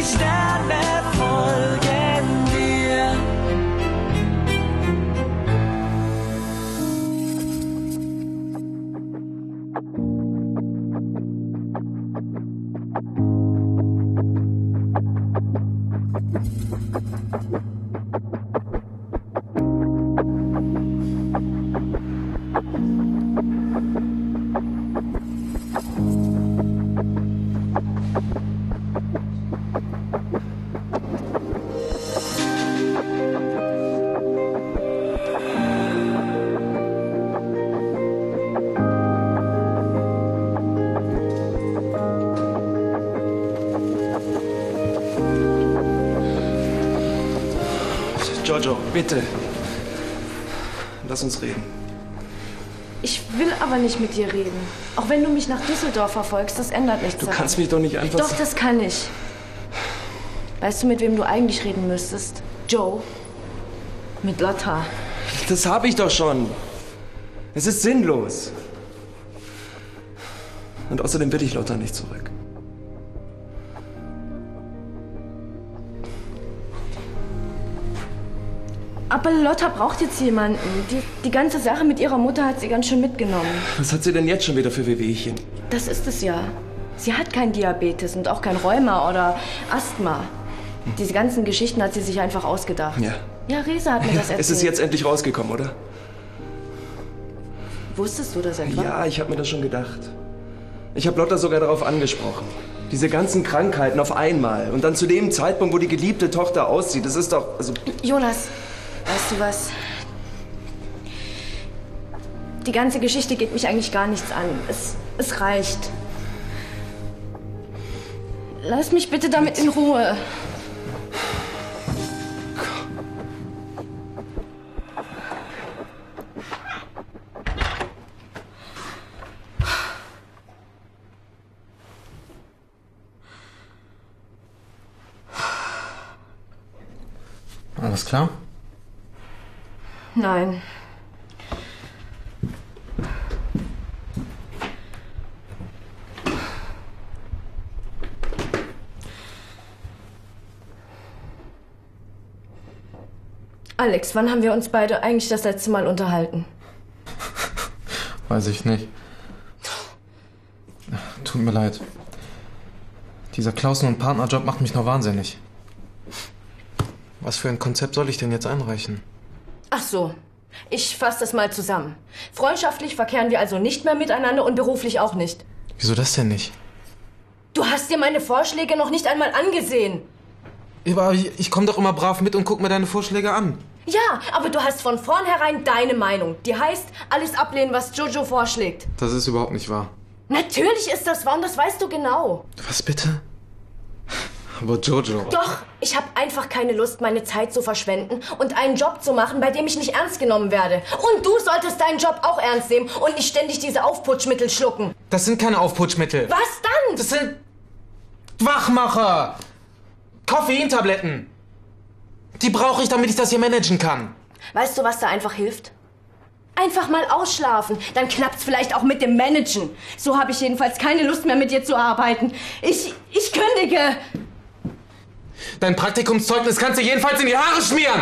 die Sterne folgen dir. Giorgio, bitte. Lass uns reden. Ich will aber nicht mit dir reden. Auch wenn du mich nach Düsseldorf verfolgst, das ändert nichts. Du daran. kannst mich doch nicht einfach... Doch, das kann ich. Weißt du, mit wem du eigentlich reden müsstest? Joe? Mit Lotta. Das habe ich doch schon. Es ist sinnlos. Und außerdem will ich Lotta nicht zurück. Aber Lotta braucht jetzt jemanden. Die, die ganze Sache mit ihrer Mutter hat sie ganz schön mitgenommen. Was hat sie denn jetzt schon wieder für Wehwehchen? Das ist es ja. Sie hat kein Diabetes und auch kein Rheuma oder Asthma. Diese ganzen Geschichten hat sie sich einfach ausgedacht. Ja. Ja, Resa hat mir das erzählt. Es ist jetzt endlich rausgekommen, oder? Wusstest du das etwa? Ja, ich habe mir das schon gedacht. Ich habe Lotta sogar darauf angesprochen. Diese ganzen Krankheiten auf einmal. Und dann zu dem Zeitpunkt, wo die geliebte Tochter aussieht. Das ist doch. Also, Jonas, weißt du was? Die ganze Geschichte geht mich eigentlich gar nichts an. Es, es reicht. Lass mich bitte damit in Ruhe. Alles klar? Nein. Alex, wann haben wir uns beide eigentlich das letzte Mal unterhalten? Weiß ich nicht. Tut mir leid. Dieser Klausen- und Partnerjob macht mich noch wahnsinnig. Was für ein Konzept soll ich denn jetzt einreichen? Ach so. Ich fasse das mal zusammen. Freundschaftlich verkehren wir also nicht mehr miteinander und beruflich auch nicht. Wieso das denn nicht? Du hast dir meine Vorschläge noch nicht einmal angesehen. Aber ich, ich komme doch immer brav mit und guck mir deine Vorschläge an. Ja, aber du hast von vornherein deine Meinung. Die heißt, alles ablehnen, was Jojo vorschlägt. Das ist überhaupt nicht wahr. Natürlich ist das wahr und das weißt du genau. Was bitte? Aber Jojo. Doch, ich habe einfach keine Lust, meine Zeit zu verschwenden und einen Job zu machen, bei dem ich nicht ernst genommen werde. Und du solltest deinen Job auch ernst nehmen und nicht ständig diese Aufputschmittel schlucken. Das sind keine Aufputschmittel. Was dann? Das sind Wachmacher. Koffeintabletten. Die brauche ich, damit ich das hier managen kann. Weißt du, was da einfach hilft? Einfach mal ausschlafen, dann klappt's vielleicht auch mit dem Managen. So habe ich jedenfalls keine Lust mehr mit dir zu arbeiten. Ich, ich kündige. Dein Praktikumszeugnis kannst du jedenfalls in die Haare schmieren.